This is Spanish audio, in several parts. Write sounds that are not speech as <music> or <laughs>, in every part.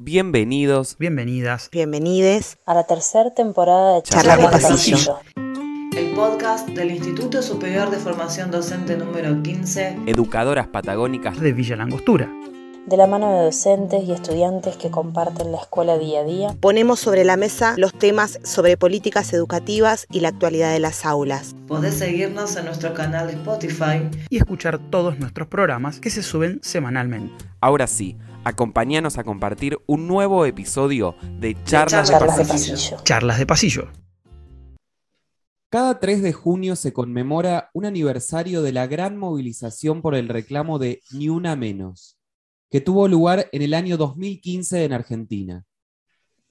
Bienvenidos, Bienvenidas. Bienvenides a la tercera temporada de Charlas de. Pasillo. El podcast del Instituto Superior de Formación Docente número 15. educadoras patagónicas de Villa Langostura. De la mano de docentes y estudiantes que comparten la escuela día a día, ponemos sobre la mesa los temas sobre políticas educativas y la actualidad de las aulas. Podés seguirnos en nuestro canal de Spotify. Y escuchar todos nuestros programas que se suben semanalmente. Ahora sí, acompáñanos a compartir un nuevo episodio de Charlas, de Charlas de Pasillo. Pasillo. Charlas de pasillo. Cada 3 de junio se conmemora un aniversario de la gran movilización por el reclamo de Ni Una Menos, que tuvo lugar en el año 2015 en Argentina.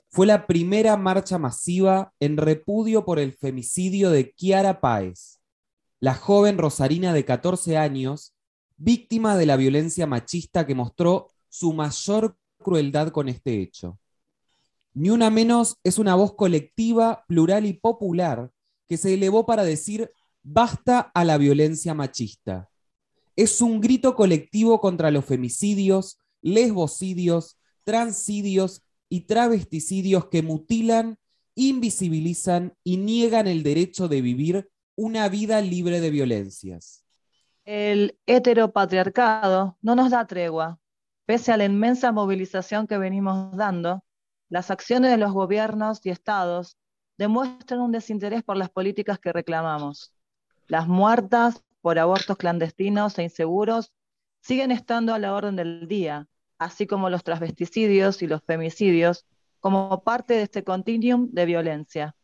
Fue la primera marcha masiva en repudio por el femicidio de Kiara Páez, la joven rosarina de 14 años, víctima de la violencia machista que mostró su mayor crueldad con este hecho. Ni una menos es una voz colectiva, plural y popular que se elevó para decir basta a la violencia machista. Es un grito colectivo contra los femicidios, lesbocidios, transidios y travesticidios que mutilan, invisibilizan y niegan el derecho de vivir una vida libre de violencias. El heteropatriarcado no nos da tregua. Pese a la inmensa movilización que venimos dando, las acciones de los gobiernos y estados demuestran un desinterés por las políticas que reclamamos. Las muertas por abortos clandestinos e inseguros siguen estando a la orden del día, así como los transvesticidios y los femicidios, como parte de este continuum de violencia.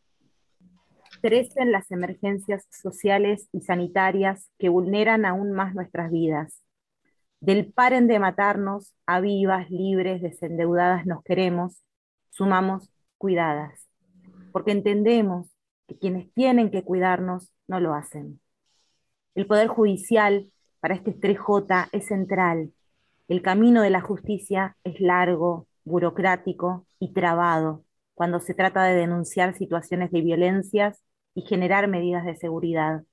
crecen las emergencias sociales y sanitarias que vulneran aún más nuestras vidas. Del paren de matarnos a vivas, libres, desendeudadas nos queremos, sumamos cuidadas, porque entendemos que quienes tienen que cuidarnos no lo hacen. El Poder Judicial para este 3J es central. El camino de la justicia es largo, burocrático y trabado cuando se trata de denunciar situaciones de violencias y generar medidas de seguridad.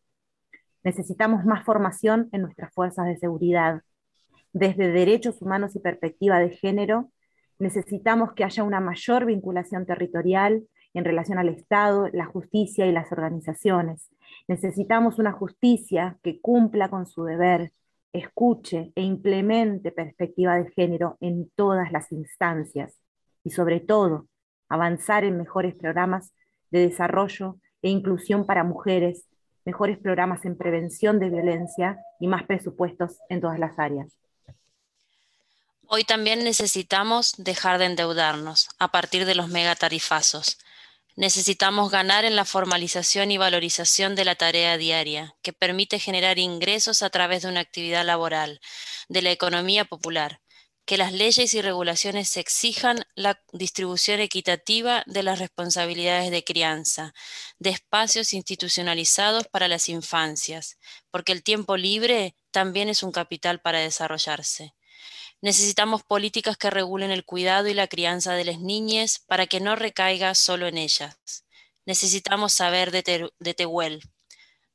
Necesitamos más formación en nuestras fuerzas de seguridad. Desde derechos humanos y perspectiva de género, necesitamos que haya una mayor vinculación territorial en relación al Estado, la justicia y las organizaciones. Necesitamos una justicia que cumpla con su deber, escuche e implemente perspectiva de género en todas las instancias y sobre todo avanzar en mejores programas de desarrollo e inclusión para mujeres, mejores programas en prevención de violencia y más presupuestos en todas las áreas. Hoy también necesitamos dejar de endeudarnos a partir de los megatarifazos. Necesitamos ganar en la formalización y valorización de la tarea diaria, que permite generar ingresos a través de una actividad laboral, de la economía popular, que las leyes y regulaciones exijan la distribución equitativa de las responsabilidades de crianza, de espacios institucionalizados para las infancias, porque el tiempo libre también es un capital para desarrollarse. Necesitamos políticas que regulen el cuidado y la crianza de las niñas para que no recaiga solo en ellas. Necesitamos saber de, de Tehuel.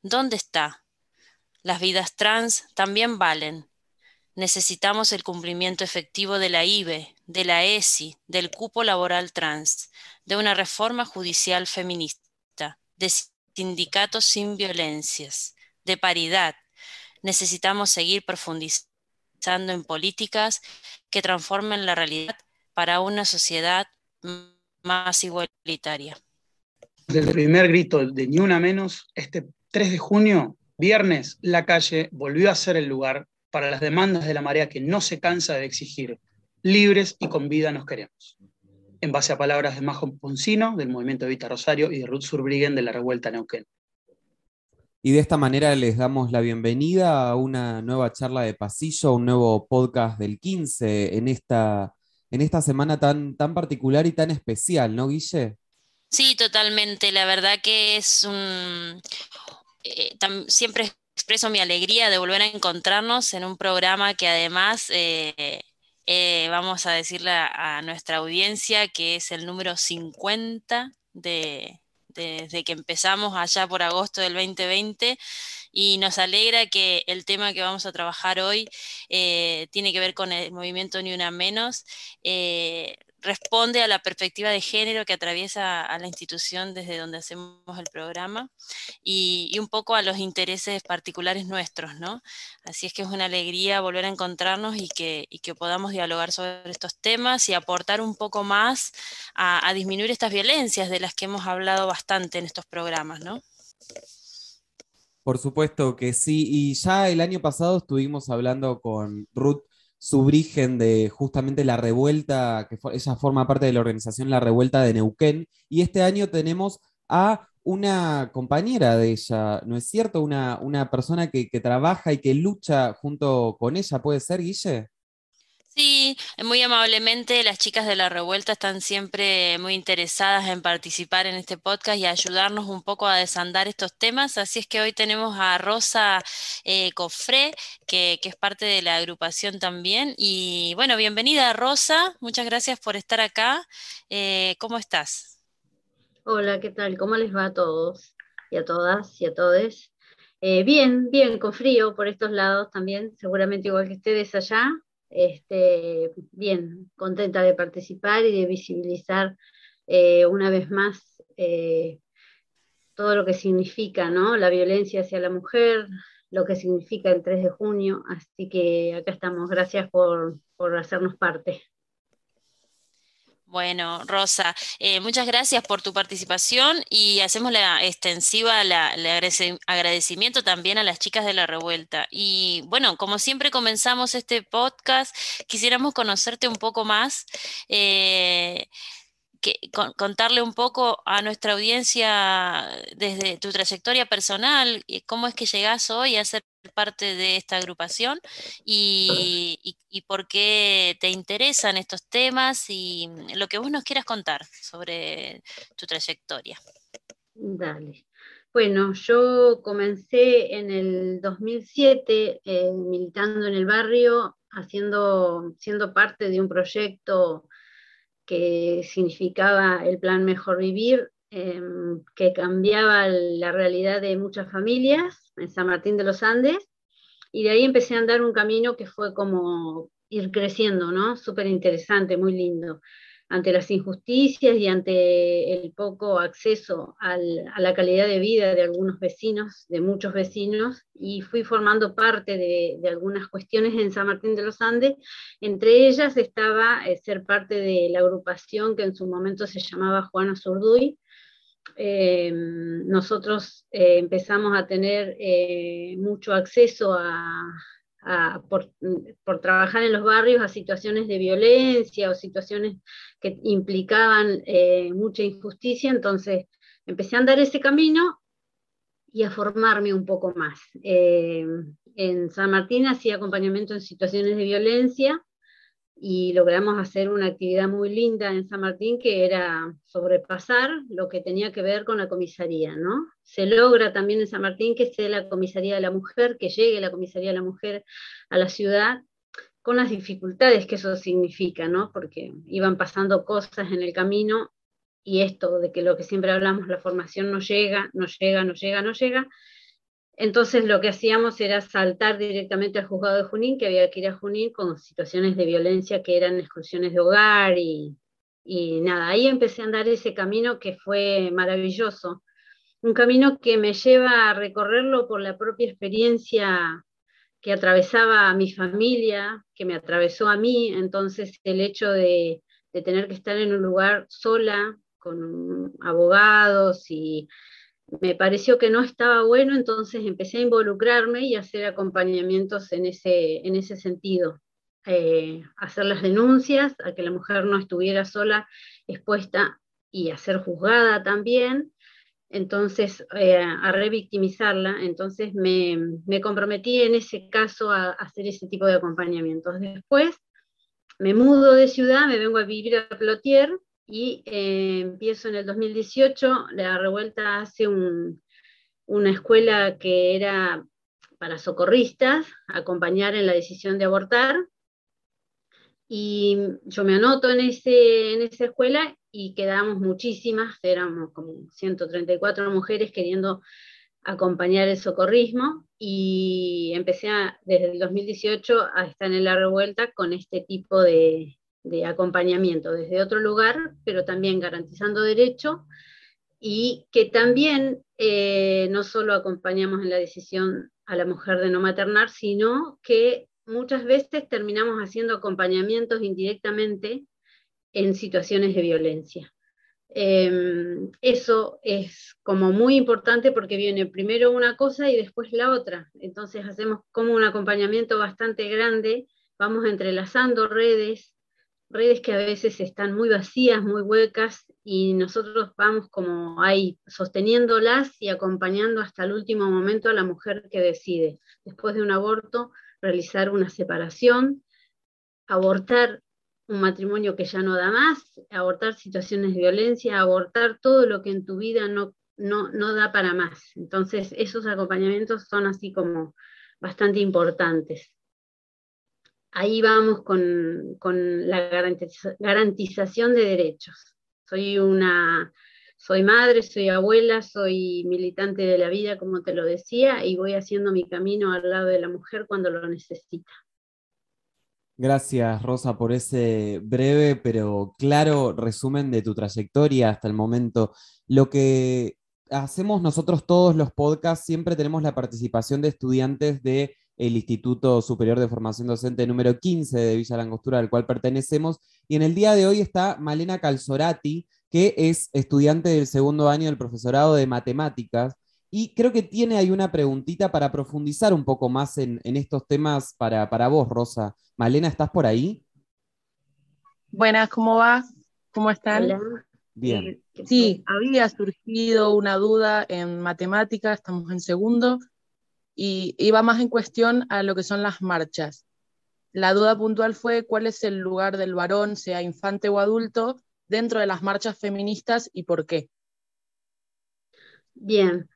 ¿Dónde está? Las vidas trans también valen. Necesitamos el cumplimiento efectivo de la IBE, de la ESI, del cupo laboral trans, de una reforma judicial feminista, de sindicatos sin violencias, de paridad. Necesitamos seguir profundizando en políticas que transformen la realidad para una sociedad más igualitaria. Desde el primer grito de Ni Una Menos, este 3 de junio, viernes, la calle volvió a ser el lugar para las demandas de la marea que no se cansa de exigir. Libres y con vida nos queremos. En base a palabras de Majo Poncino, del Movimiento Evita Rosario, y de Ruth Surbriggen, de la Revuelta Neuquén. Y de esta manera les damos la bienvenida a una nueva charla de pasillo, un nuevo podcast del 15 en esta, en esta semana tan, tan particular y tan especial, ¿no, Guille? Sí, totalmente. La verdad que es un... eh, siempre expreso mi alegría de volver a encontrarnos en un programa que además eh, eh, vamos a decirle a nuestra audiencia que es el número 50 de, desde que empezamos allá por agosto del 2020 y nos alegra que el tema que vamos a trabajar hoy eh, tiene que ver con el movimiento Ni Una Menos. Eh, responde a la perspectiva de género que atraviesa a la institución desde donde hacemos el programa y, un poco a los intereses particulares nuestros, ¿no? Así es que es una alegría volver a encontrarnos y que, y que podamos dialogar sobre estos temas y aportar un poco más a, a disminuir estas violencias de las que hemos hablado bastante en estos programas, ¿no? Por supuesto que sí, y ya el año pasado estuvimos hablando con Ruth Subrigen de justamente la revuelta, que ella forma parte de la organización La Revuelta de Neuquén, y este año tenemos a una compañera de ella, ¿no es cierto? Una, una persona que, que trabaja y que lucha junto con ella, ¿puede ser, Guille? Sí, muy amablemente las chicas de la revuelta están siempre muy interesadas en participar en este podcast y ayudarnos un poco a desandar estos temas. Así es que hoy tenemos a Rosa eh, Cofré, que, es parte de la agrupación también. Y bueno, bienvenida Rosa, muchas gracias por estar acá. Eh, ¿Cómo estás? Hola, ¿qué tal? ¿Cómo les va a todos y a todas y a todes? Eh, bien, bien, con frío por estos lados también, seguramente igual que ustedes allá. Este, bien, contenta de participar y de visibilizar eh, una vez más eh, todo lo que significa ¿no? la violencia hacia la mujer, lo que significa el 3 de junio. Así que acá estamos. Gracias por, por hacernos parte. Bueno, Rosa, eh, muchas gracias por tu participación y hacemos la extensiva el agradecimiento también a las chicas de la revuelta. Y bueno, como siempre comenzamos este podcast, quisiéramos conocerte un poco más. Eh, que, con, contarle un poco a nuestra audiencia desde tu trayectoria personal, cómo es que llegás hoy a ser parte de esta agrupación y, por qué te interesan estos temas y lo que vos nos quieras contar sobre tu trayectoria. Dale. Bueno, yo comencé en el 2007 eh, militando en el barrio, haciendo, siendo parte de un proyecto que significaba el plan Mejor Vivir, eh, que cambiaba la realidad de muchas familias en San Martín de los Andes, y de ahí empecé a andar un camino que fue como ir creciendo, ¿no? Súper interesante, muy lindo ante las injusticias y ante el poco acceso al, a la calidad de vida de algunos vecinos, de muchos vecinos, y fui formando parte de, algunas cuestiones en San Martín de los Andes. Entre ellas estaba eh, ser parte de la agrupación que en su momento se llamaba Juana Zurduy. Eh, nosotros eh, empezamos a tener eh, mucho acceso a, por, trabajar en los barrios a situaciones de violencia o situaciones que implicaban eh, mucha injusticia, entonces empecé a andar ese camino y a formarme un poco más. Eh, en San Martín hacía acompañamiento en situaciones de violencia y logramos hacer una actividad muy linda en San Martín que era sobrepasar lo que tenía que ver con la comisaría, ¿no? Se logra también en San Martín que sea la comisaría de la mujer, que llegue la comisaría de la mujer a la ciudad con las dificultades que eso significa, ¿no? Porque iban pasando cosas en el camino y esto de que lo que siempre hablamos, la formación no llega, no llega, no llega, no llega, entonces lo que hacíamos era saltar directamente al juzgado de Junín, que había que ir a Junín con situaciones de violencia que eran exclusiones de hogar y, nada, ahí empecé a andar ese camino que fue maravilloso. Un camino que me lleva a recorrerlo por la propia experiencia que atravesaba a mi familia, que me atravesó a mí, entonces el hecho de, de tener que estar en un lugar sola, con abogados y me pareció que no estaba bueno, entonces empecé a involucrarme y a hacer acompañamientos en ese, en ese sentido. Eh, hacer las denuncias, a que la mujer no estuviera sola expuesta y a ser juzgada también, entonces eh, a revictimizarla, entonces me, me, comprometí en ese caso a, a, hacer ese tipo de acompañamientos. Después me mudo de ciudad, me vengo a vivir a Plotier, y eh, empiezo en el 2018, la revuelta hace un, una escuela que era para socorristas, acompañar en la decisión de abortar, y yo me anoto en, ese, en esa escuela y quedamos muchísimas, éramos como 134 mujeres queriendo acompañar el socorrismo. Y empecé desde el 2018 a estar en la revuelta con este tipo de, de acompañamiento desde otro lugar, pero también garantizando derecho y que también eh, no solo acompañamos en la decisión a la mujer de no maternar, sino que muchas veces terminamos haciendo acompañamientos indirectamente en situaciones de violencia. Em, eso es como muy importante porque viene primero una cosa y después la otra. Entonces hacemos como un acompañamiento bastante grande, vamos entrelazando redes, redes que a veces están muy vacías, muy huecas, y nosotros vamos como ahí sosteniéndolas y acompañando hasta el último momento a la mujer que decide, después de un aborto, realizar una separación, abortar un matrimonio que ya no da más, abortar situaciones de violencia, abortar todo lo que en tu vida no, no, no da para más. Entonces, esos acompañamientos son así como bastante importantes ahí vamos con, la garantización de derechos. Soy una, soy madre, soy abuela, soy militante de la vida, como te lo decía, y voy haciendo mi camino al lado de la mujer cuando lo necesita. Gracias, Rosa, por ese breve pero claro resumen de tu trayectoria hasta el momento. Lo que hacemos nosotros todos los podcasts, siempre tenemos la participación de estudiantes de el Instituto Superior de Formación Docente número 15 de Villa Langostura, al cual pertenecemos. Y en el día de hoy está Malena Calzorati, que es estudiante del segundo año del profesorado de matemáticas. Y creo que tiene ahí una preguntita para profundizar un poco más en, estos temas para, para vos, Rosa. Malena, ¿estás por ahí? Buenas, ¿cómo va? ¿Cómo están? Bien. Eh, sí, había surgido una duda en matemáticas, estamos en segundo, y iba más en cuestión a lo que son las marchas. La duda puntual fue cuál es el lugar del varón, sea infante o adulto, dentro de las marchas feministas y por qué. Bien,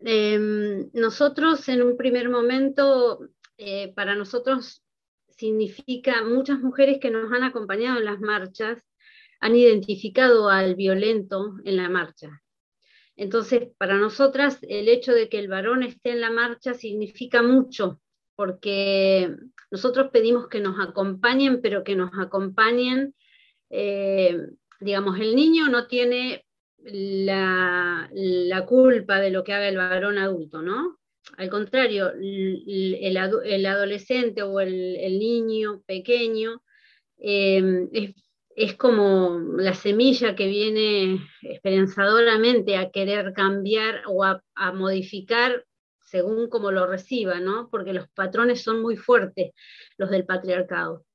em, nosotros en un primer momento, eh, para nosotros significa, muchas mujeres que nos han acompañado en las marchas han identificado al violento en la marcha. Entonces, para nosotras, el hecho de que el varón esté en la marcha significa mucho, porque nosotros pedimos que nos acompañen, pero que nos acompañen, eh, digamos, el niño no tiene la, culpa de lo que haga el varón adulto, ¿no? Al contrario, el, adolescente o el, niño pequeño eh, es es como la semilla que viene esperanzadoramente a querer cambiar o a, modificar según como lo reciba, ¿no? Porque los patrones son muy fuertes, los del patriarcado.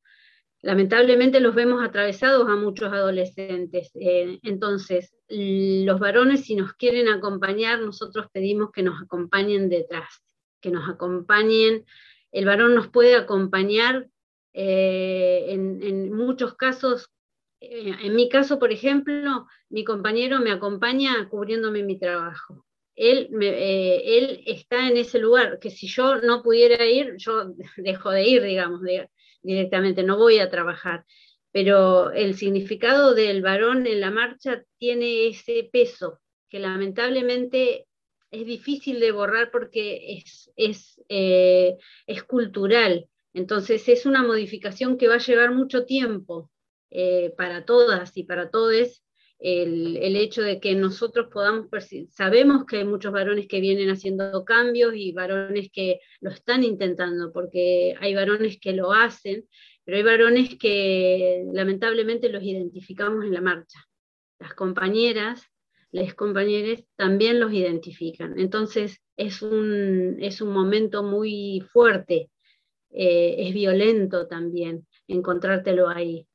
Lamentablemente los vemos atravesados a muchos adolescentes. Eh, entonces, los varones, si nos quieren acompañar, nosotros pedimos que nos acompañen detrás, que nos acompañen. El varón nos puede acompañar eh, en, en, muchos casos eh, en mi caso, por ejemplo, mi compañero me acompaña cubriéndome mi trabajo. Él, eh, está en ese lugar, que si yo no pudiera ir, yo <laughs> dejo de ir, digamos, directamente, no voy a trabajar. Pero el significado del varón en la marcha tiene ese peso, que lamentablemente es difícil de borrar porque es, eh, es cultural. Entonces es una modificación que va a llevar mucho tiempo, eh, para todas y para todos el, el, hecho de que nosotros podamos sabemos que hay muchos varones que vienen haciendo cambios y varones que lo están intentando, porque hay varones que lo hacen, pero hay varones que lamentablemente los identificamos en la marcha. Las compañeras, las compañeras también los identifican. Entonces es un, es un momento muy fuerte, eh, es violento también encontrártelo ahí.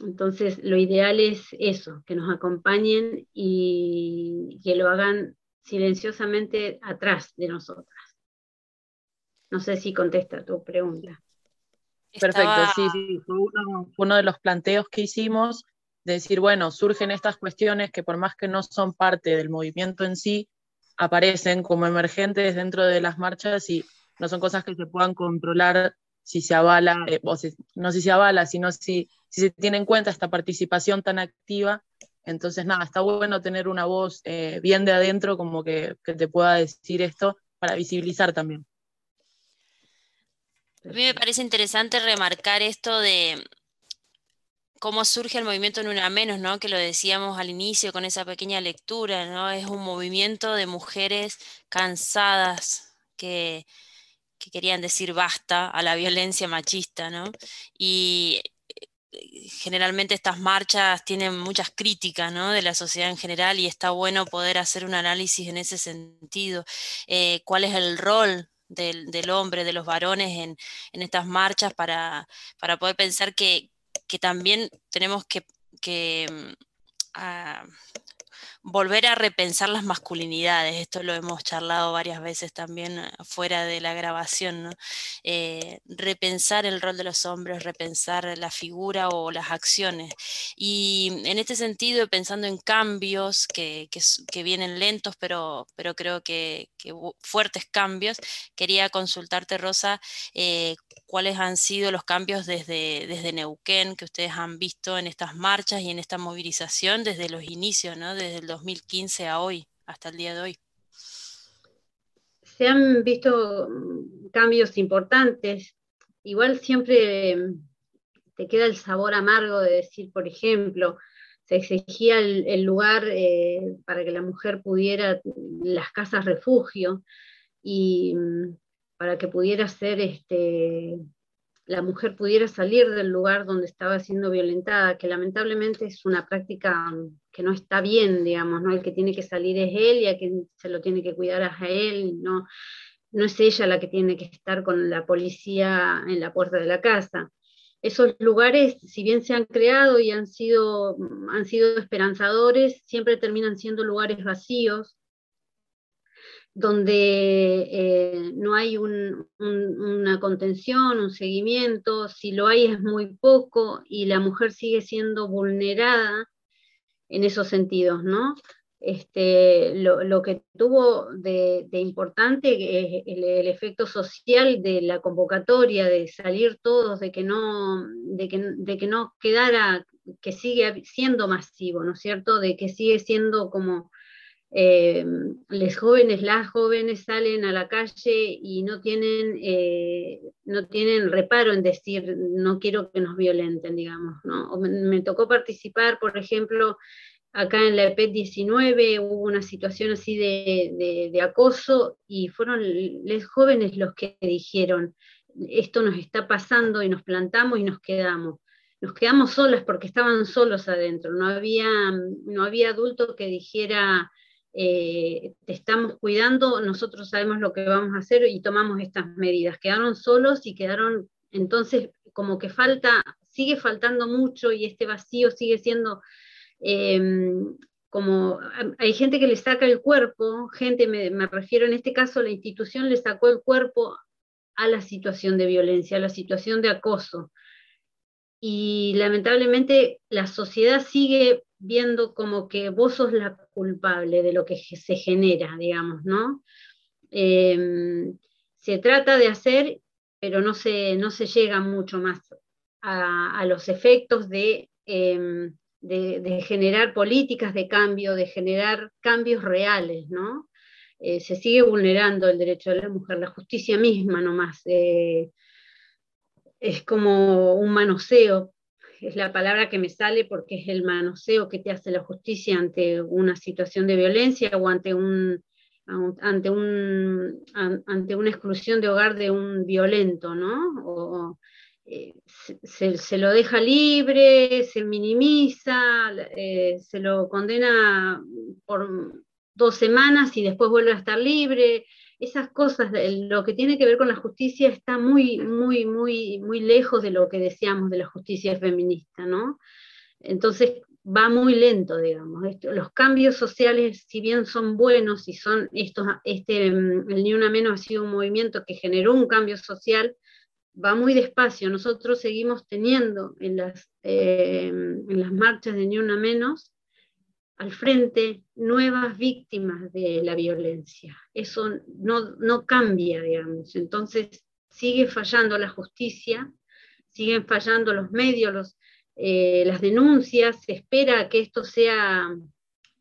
Entonces, lo ideal es eso, que nos acompañen y que lo hagan silenciosamente atrás de nosotras. No sé si contesta tu pregunta. Perfecto, sí, sí, fue uno, de los planteos que hicimos, de decir, bueno, surgen estas cuestiones que por más que no son parte del movimiento en sí, aparecen como emergentes dentro de las marchas y no son cosas que se puedan controlar si se avala, eh, o no si se avala, sino si, si se tiene en cuenta esta participación tan activa. Entonces, nada, está bueno tener una voz eh, bien de adentro como que, te pueda decir esto para visibilizar también. A mí me parece interesante remarcar esto de cómo surge el movimiento Nuna Menos, ¿no? Que lo decíamos al inicio con esa pequeña lectura, ¿no? Es un movimiento de mujeres cansadas que, que querían decir basta a la violencia machista, ¿no? Y generalmente estas marchas tienen muchas críticas de la sociedad en general y está bueno poder hacer un análisis en ese sentido. Eh, ¿Cuál es el rol del, hombre, de los varones en, estas marchas para, para poder pensar que, también tenemos que, mm, volver a repensar las masculinidades. Esto lo hemos charlado varias veces también eh, fuera de la grabación. Eh, repensar el rol de los hombres, repensar la figura o las acciones. Y en este sentido, pensando en cambios que, vienen lentos, pero, pero creo que, fuertes cambios, quería consultarte, Rosa, eh, cuáles han sido los cambios desde, desde Neuquén que ustedes han visto en estas marchas y en esta movilización desde los inicios, ¿no? desde el 2015 a hoy, hasta el día de hoy? Se han visto mm, cambios importantes. Igual siempre mm, te queda el sabor amargo de decir, por ejemplo, se exigía el, lugar eh, para que la mujer pudiera, las casas refugio, y mm, para que pudiera ser este, la mujer pudiera salir del lugar donde estaba siendo violentada, que lamentablemente es una práctica que no está bien, digamos, ¿no? El que tiene que salir es él y a quien se lo tiene que cuidar a él, no, no es ella la que tiene que estar con la policía en la puerta de la casa. Esos lugares, si bien se han creado y han sido, han sido esperanzadores, siempre terminan siendo lugares vacíos, donde eh, no hay una contención, un seguimiento, si lo hay es muy poco y la mujer sigue siendo vulnerada en esos sentidos, ¿no? Este, lo, que tuvo de, importante es el, efecto social de la convocatoria, de salir todos, de que no, de que, de que no quedara, que sigue siendo masivo, ¿no es cierto? De que sigue siendo como eh, los jóvenes, las jóvenes salen a la calle y no tienen, eh, no tienen reparo en decir no quiero que nos violenten, digamos. ¿no? me, tocó participar, por ejemplo, acá en la EP 19 hubo una situación así de, de, acoso y fueron los jóvenes los que dijeron esto nos está pasando y nos plantamos y nos quedamos. Nos quedamos solas porque estaban solos adentro, no había, no había adulto que dijera eh, te estamos cuidando, nosotros sabemos lo que vamos a hacer y tomamos estas medidas. Quedaron solos y quedaron, entonces, como que falta, sigue faltando mucho y este vacío sigue siendo em, como, hay gente que le saca el cuerpo, gente, me, me refiero en este caso, la institución le sacó el cuerpo a la situación de violencia, a la situación de acoso. Y lamentablemente la sociedad sigue viendo como que vos sos la culpable de lo que se genera, digamos, ¿no? Em, se trata de hacer, pero no se, no se llega mucho más a, los efectos em, de, de, generar políticas de cambio, de generar cambios reales, ¿no? Eh, se sigue vulnerando el derecho de la mujer, la justicia misma nomás. Eh, es como un manoseo es la palabra que me sale porque es el manoseo que te hace la justicia ante una situación de violencia o ante, un, ante, un, ante una exclusión de hogar de un violento, ¿no? O, eh, se, lo deja libre, se minimiza, eh, se lo condena por dos semanas y después vuelve a estar libre esas cosas, lo que tiene que ver con la justicia está muy, muy, muy, muy lejos de lo que decíamos de la justicia feminista, ¿no? Entonces va muy lento, digamos. los cambios sociales, si bien son buenos y son estos, este, el Ni Una Menos ha sido un movimiento que generó un cambio social, va muy despacio. Nosotros seguimos teniendo en las, eh, en las marchas de Ni Una Menos al frente nuevas víctimas de la violencia. Eso no, cambia, digamos. Entonces sigue fallando la justicia, siguen fallando los medios, eh, las denuncias, se espera que esto sea,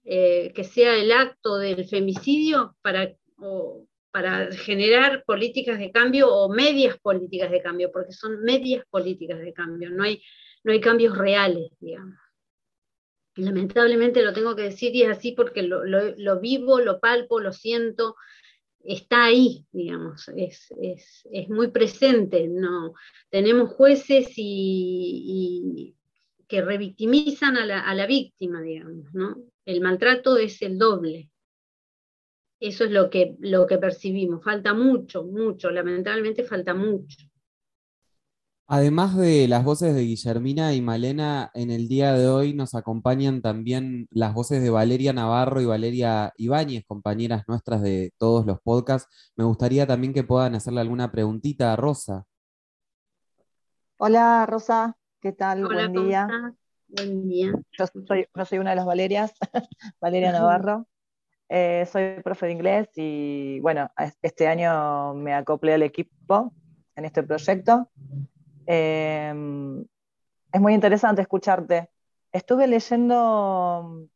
eh, que sea el acto del femicidio para, para generar políticas de cambio o medias políticas de cambio, porque son medias políticas de cambio, no hay, no hay cambios reales, digamos. Lamentablemente lo tengo que decir y es así porque lo, vivo, lo palpo, lo siento, está ahí, digamos, es, muy presente. ¿no? Tenemos jueces y, que revictimizan a la, a la, víctima, digamos, ¿no? El maltrato es el doble. Eso es lo que, lo que percibimos. Falta mucho, mucho, lamentablemente falta mucho. Además de las voces de Guillermina y Malena, en el día de hoy nos acompañan también las voces de Valeria Navarro y Valeria Ibáñez, compañeras nuestras de todos los podcasts. Me gustaría también que puedan hacerle alguna preguntita a Rosa. Hola Rosa, ¿qué tal? Buen día. Buen día. Yo soy, yo soy una de las Valerias, <laughs> Valeria Navarro. Eh, soy profe de inglés y bueno, este año me acoplé al equipo en este proyecto. Em, es muy interesante escucharte. Estuve leyendo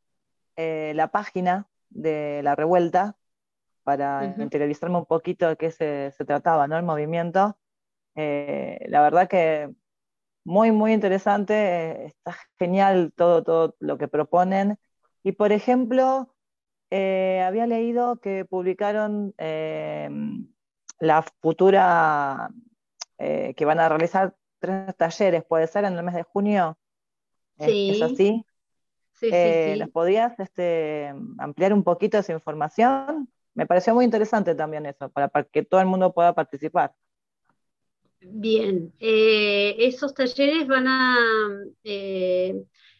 eh, la página de la revuelta para interiorizarme un poquito de qué se, trataba, ¿no? El movimiento. Eh, la verdad que muy, muy interesante, está genial todo, todo lo que proponen. Y por ejemplo, eh, había leído que publicaron eh, la futura, eh, que van a realizar tres talleres, puede ser, en el mes de junio. Sí. ¿Es así? Sí, sí, ¿Los podías este, ampliar un poquito esa información? Me pareció muy interesante también eso, para, que todo el mundo pueda participar. Bien, esos talleres van a,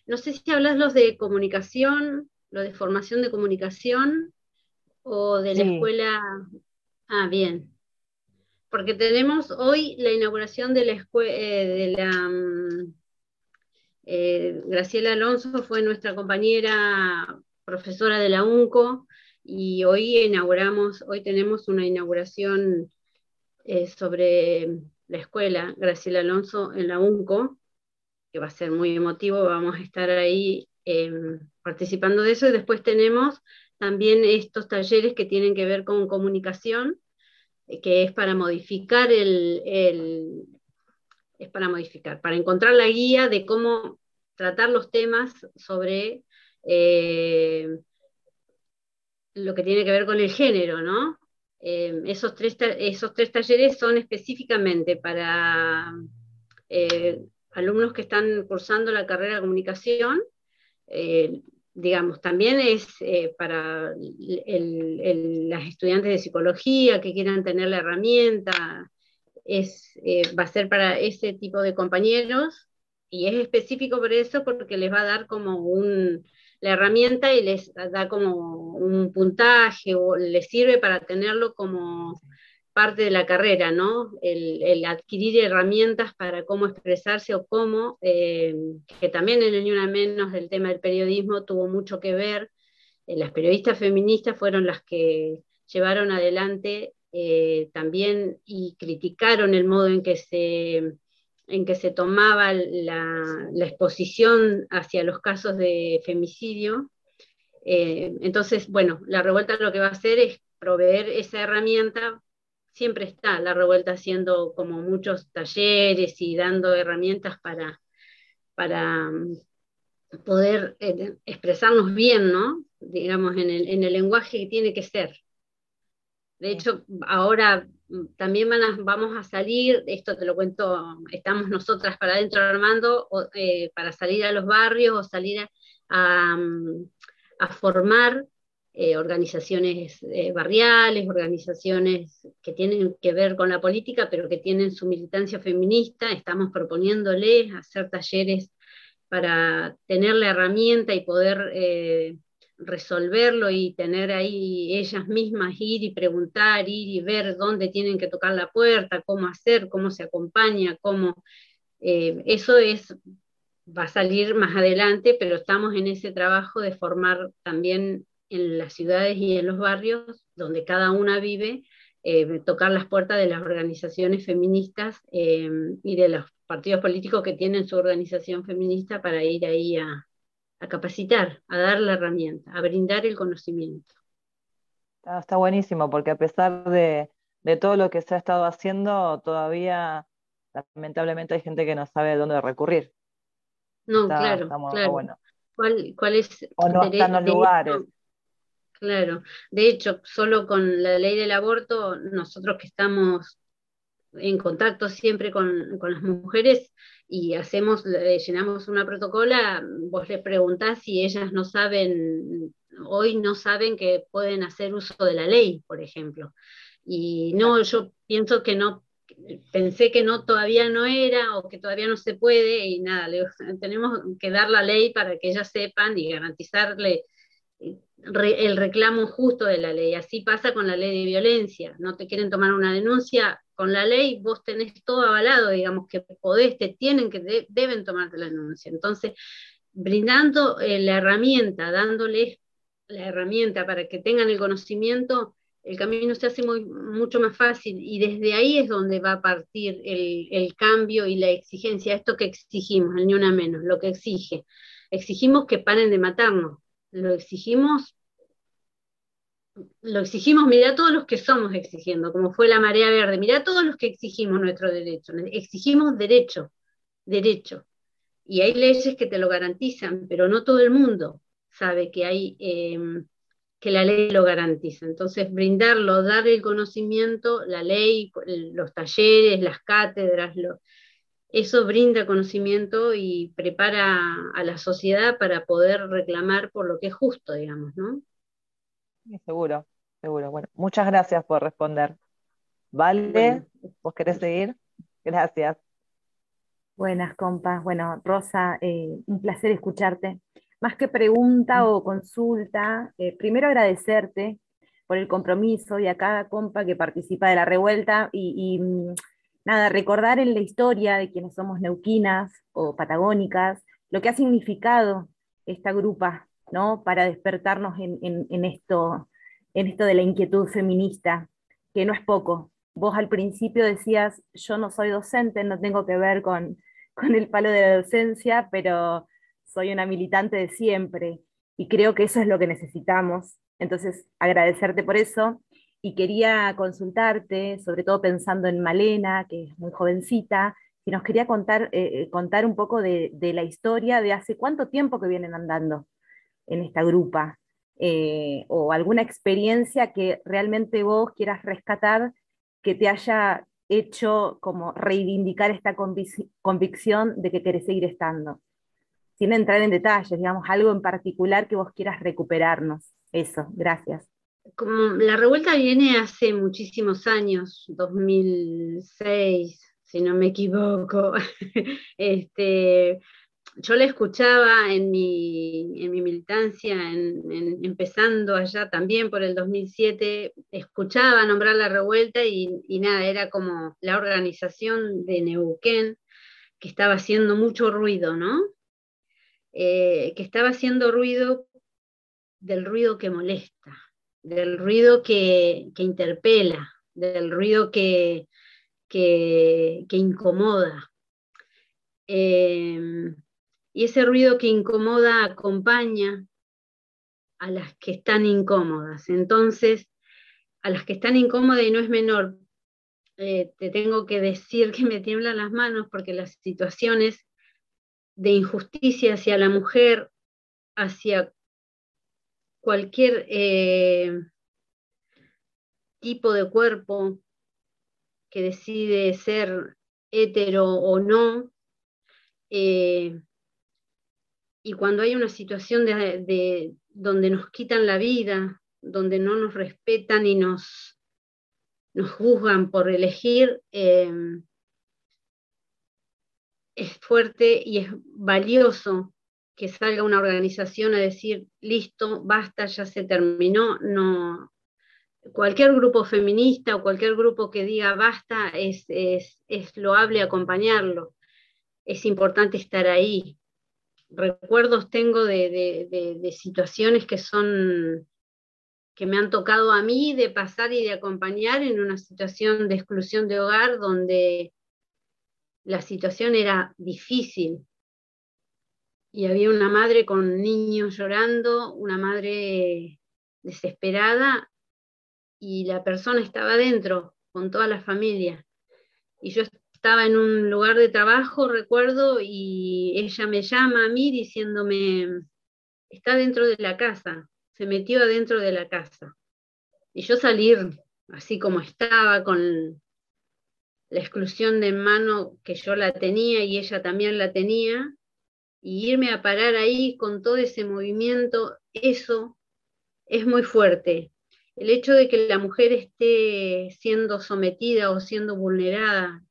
no sé si hablas los de comunicación, lo de formación de comunicación o de la escuela. Ah, bien. Porque tenemos hoy la inauguración de la escuela eh, de la mm, eh, Graciela Alonso fue nuestra compañera profesora de la UNCO y hoy inauguramos, hoy tenemos una inauguración eh, sobre la escuela Graciela Alonso en la UNCO, que va a ser muy emotivo, vamos a estar ahí Em, participando de eso. Y después tenemos también estos talleres que tienen que ver con comunicación, que es para modificar el, es para modificar, para encontrar la guía de cómo tratar los temas sobre eh, lo que tiene que ver con el género, ¿no? Em, esos, tres, esos tres talleres son específicamente para eh, alumnos que están cursando la carrera de comunicación eh, digamos, también es eh, para las estudiantes de psicología que quieran tener la herramienta, es, eh, va a ser para ese tipo de compañeros y es específico por eso porque les va a dar como un, la herramienta y les da como un puntaje o les sirve para tenerlo como parte de la carrera, ¿no? El, adquirir herramientas para cómo expresarse o cómo, eh, que también en el Ni Una Menos el tema del periodismo tuvo mucho que ver. Eh, las periodistas feministas fueron las que llevaron adelante eh, también y criticaron el modo en que se, en que se tomaba la, la exposición hacia los casos de femicidio. entonces, bueno, la revuelta lo que va a hacer es proveer esa herramienta siempre está la revuelta haciendo como muchos talleres y dando herramientas para, para mm, poder eh, expresarnos bien, ¿no? Digamos, en el, en el, lenguaje que tiene que ser. De hecho, ahora mm, también vamos a salir, esto te lo cuento, estamos nosotras para adentro armando, eh, para salir a los barrios o salir a, a mm, formar eh, organizaciones eh, barriales, organizaciones que tienen que ver con la política, pero que tienen su militancia feminista. Estamos proponiéndoles hacer talleres para tener la herramienta y poder eh, resolverlo y tener ahí ellas mismas ir y preguntar, ir y ver dónde tienen que tocar la puerta, cómo hacer, cómo se acompaña, cómo... eso es va a salir más adelante, pero estamos en ese trabajo de formar también en las ciudades y en los barrios donde cada una vive, eh, tocar las puertas de las organizaciones feministas eh, y de los partidos políticos que tienen su organización feminista para ir ahí a, capacitar, a dar la herramienta, a brindar el conocimiento. Está, buenísimo, porque a pesar de, de, todo lo que se ha estado haciendo, todavía lamentablemente hay gente que no sabe dónde recurrir. No, claro, claro. Bueno. ¿Cuál, ¿Cuál, es? O no están los lugares. Claro, de hecho, solo con la ley del aborto, nosotros que estamos en contacto siempre con, con las mujeres y hacemos, llenamos una protocola, vos les preguntás si ellas no saben, hoy no saben que pueden hacer uso de la ley, por ejemplo. Y no, yo pienso que no, pensé que no, todavía no era o que todavía no se puede y nada, <laughs> tenemos que dar la ley para que ellas sepan y garantizarle el reclamo justo de la ley. Así pasa con la ley de violencia. No te quieren tomar una denuncia con la ley, vos tenés todo avalado, digamos que podés, te tienen que, deben tomarte la denuncia. Entonces, brindando eh, la herramienta, dándoles la herramienta para que tengan el conocimiento, el camino se hace mucho más fácil y desde ahí es donde va a partir el, el cambio y la exigencia, esto que exigimos, el ni una menos, lo que exige. Exigimos que paren de matarnos, lo exigimos, lo exigimos, mirá todos los que somos exigiendo, como fue la marea verde, mirá todos los que exigimos nuestro derecho, exigimos derecho, derecho. Y hay leyes que te lo garantizan, pero no todo el mundo sabe que hay em, que la ley lo garantiza. Entonces, brindarlo, dar el conocimiento, la ley, los talleres, las cátedras, lo, eso brinda conocimiento y prepara a la sociedad para poder reclamar por lo que es justo, digamos, ¿no? seguro, seguro. Bueno, muchas gracias por responder. Vale, ¿vos querés seguir? Gracias. Buenas, compas. Bueno, Rosa, eh, un placer escucharte. Más que pregunta o consulta, eh, primero agradecerte por el compromiso y a cada compa que participa de la revuelta y mm, nada, recordar en la historia de quienes somos neuquinas o patagónicas, lo que ha significado esta grupa, ¿no? Para despertarnos en, esto, en esto de la inquietud feminista, que no es poco. Vos al principio decías, yo no soy docente, no tengo que ver con, con el palo de la docencia, pero soy una militante de siempre y creo que eso es lo que necesitamos. Entonces, agradecerte por eso y quería consultarte, sobre todo pensando en Malena, que es muy jovencita, si nos quería contar, eh, eh, contar un poco de, la historia de hace cuánto tiempo que vienen andando en esta grupa, eh, o alguna experiencia que realmente vos quieras rescatar que te haya hecho como reivindicar esta convicción de que querés seguir estando. Sin entrar en detalles, digamos, algo en particular que vos quieras recuperarnos. Eso, gracias como la revuelta viene hace muchísimos años, 2006, si no me equivoco. <laughs> este, yo la escuchaba en mi, en mi militancia, empezando allá también por el 2007, escuchaba nombrar la revuelta y, nada, era como la organización de Neuquén que estaba haciendo mucho ruido, ¿no? Eh, que estaba haciendo ruido del ruido que molesta, del ruido que, interpela, del ruido que, incomoda. Em, y ese ruido que incomoda acompaña a las que están incómodas. Entonces, a las que están incómodas y no es menor, eh, te tengo que decir que me tiemblan las manos porque las situaciones de injusticia hacia la mujer, hacia cualquier eh, tipo de cuerpo que decide ser hetero o no, eh, y cuando hay una situación de, donde nos quitan la vida, donde no nos respetan y nos, nos juzgan por elegir, eh, es fuerte y es valioso que salga una organización a decir, listo, basta, ya se terminó, no. Cualquier grupo feminista o cualquier grupo que diga basta es, es, es loable acompañarlo. Es importante estar ahí. Recuerdos tengo de, de situaciones que son que me han tocado a mí de pasar y de acompañar en una situación de exclusión de hogar donde la situación era difícil, y había una madre con niños llorando, una madre desesperada y la persona estaba dentro con toda la familia. Y yo estaba en un lugar de trabajo, recuerdo, y ella me llama a mí diciéndome, está dentro de la casa, se metió adentro de la casa. Y yo salir así como estaba, con la exclusión de mano que yo la tenía y ella también la tenía, y irme a parar ahí con todo ese movimiento, eso es muy fuerte. El hecho de que la mujer esté siendo sometida o siendo vulnerada,